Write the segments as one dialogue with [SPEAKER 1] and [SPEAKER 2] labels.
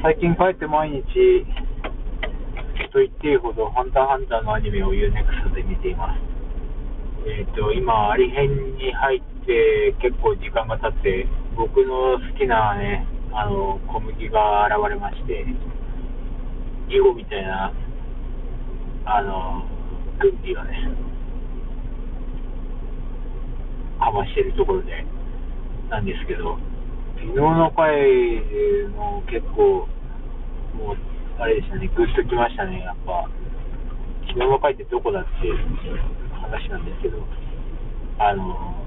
[SPEAKER 1] 最近帰って毎日と言っていいほど、ハンターハンターのアニメを UNEXT で見ています。えっ、と、今、アリ編に入って結構時間が経って、僕の好きなね、あの、小麦が現れまして、囲碁みたいな、あの、軍備がね、かましてるところで、なんですけど、昨日の回の結構、もう、あれでしたね、ぐっときましたね、やっぱ。昨日の回ってどこだって話なんですけど、あの、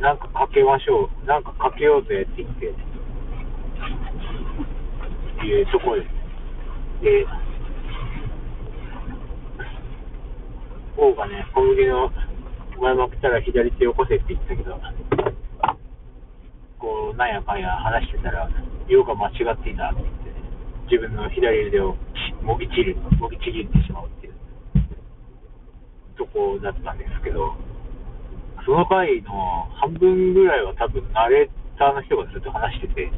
[SPEAKER 1] なんかかけましょう、なんかかけようぜって言って、いうところです。で、王がね、小麦の前まくったら左手よこせって言ったけど、なんやかんや話してたら、用が間違っていたって言って、自分の左腕をもぎちる、もぎちぎってしまうっていうとこだったんですけど、その回の半分ぐらいは多分ナレーターの人がずっと話してて、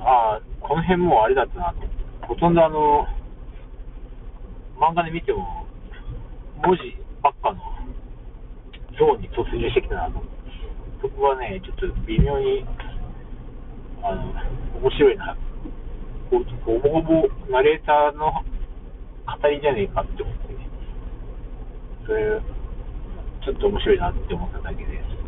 [SPEAKER 1] ああ、この辺もうあれだったなと。ほとんどあの、漫画で見ても、文字ばっかのゾーンに突入してきたなと。そこはね、ちょっと微妙に、あの、面白いな。ほほぼほぼナレーターの語りじゃねえかって思ってね。それ、ちょっと面白いなって思っただけです。